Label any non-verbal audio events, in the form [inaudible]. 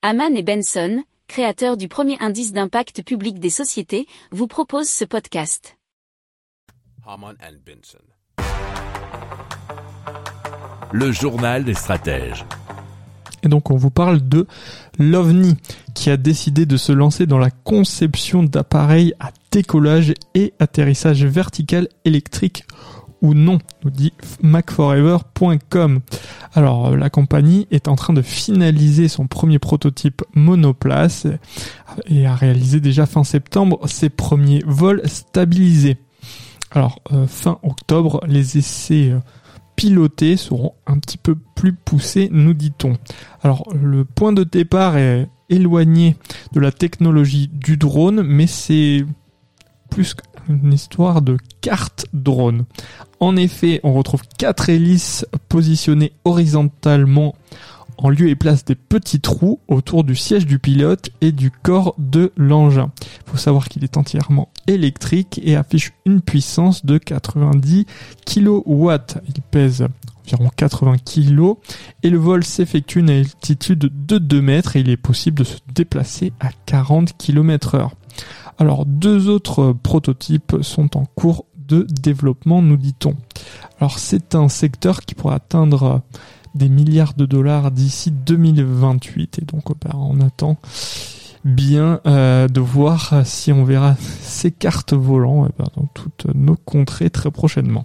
Haman et Benson, créateurs du premier indice d'impact public des sociétés, vous proposent ce podcast. Haman and Benson. Le journal des stratèges. Et donc on vous parle de l'OVNI qui a décidé de se lancer dans la conception d'appareils à décollage et atterrissage vertical électrique ou non, nous dit macforever.com. Alors la compagnie est en train de finaliser son premier prototype monoplace et a réalisé déjà fin septembre ses premiers vols stabilisés. Alors euh, fin octobre, les essais euh, pilotés seront un petit peu plus poussés, nous dit-on. Alors le point de départ est éloigné de la technologie du drone, mais c'est plus une histoire de carte drone. En effet, on retrouve quatre hélices positionnées horizontalement en lieu et place des petits trous autour du siège du pilote et du corps de l'engin. Il faut savoir qu'il est entièrement électrique et affiche une puissance de 90 kW. Il pèse environ 80 kg et le vol s'effectue à une altitude de 2 mètres et il est possible de se déplacer à 40 km heure. Alors deux autres prototypes sont en cours de développement, nous dit-on. Alors c'est un secteur qui pourrait atteindre des milliards de dollars d'ici 2028 et donc bah, on attend bien euh, de voir si on verra [laughs] ces cartes volant eh ben, dans toutes nos contrées très prochainement.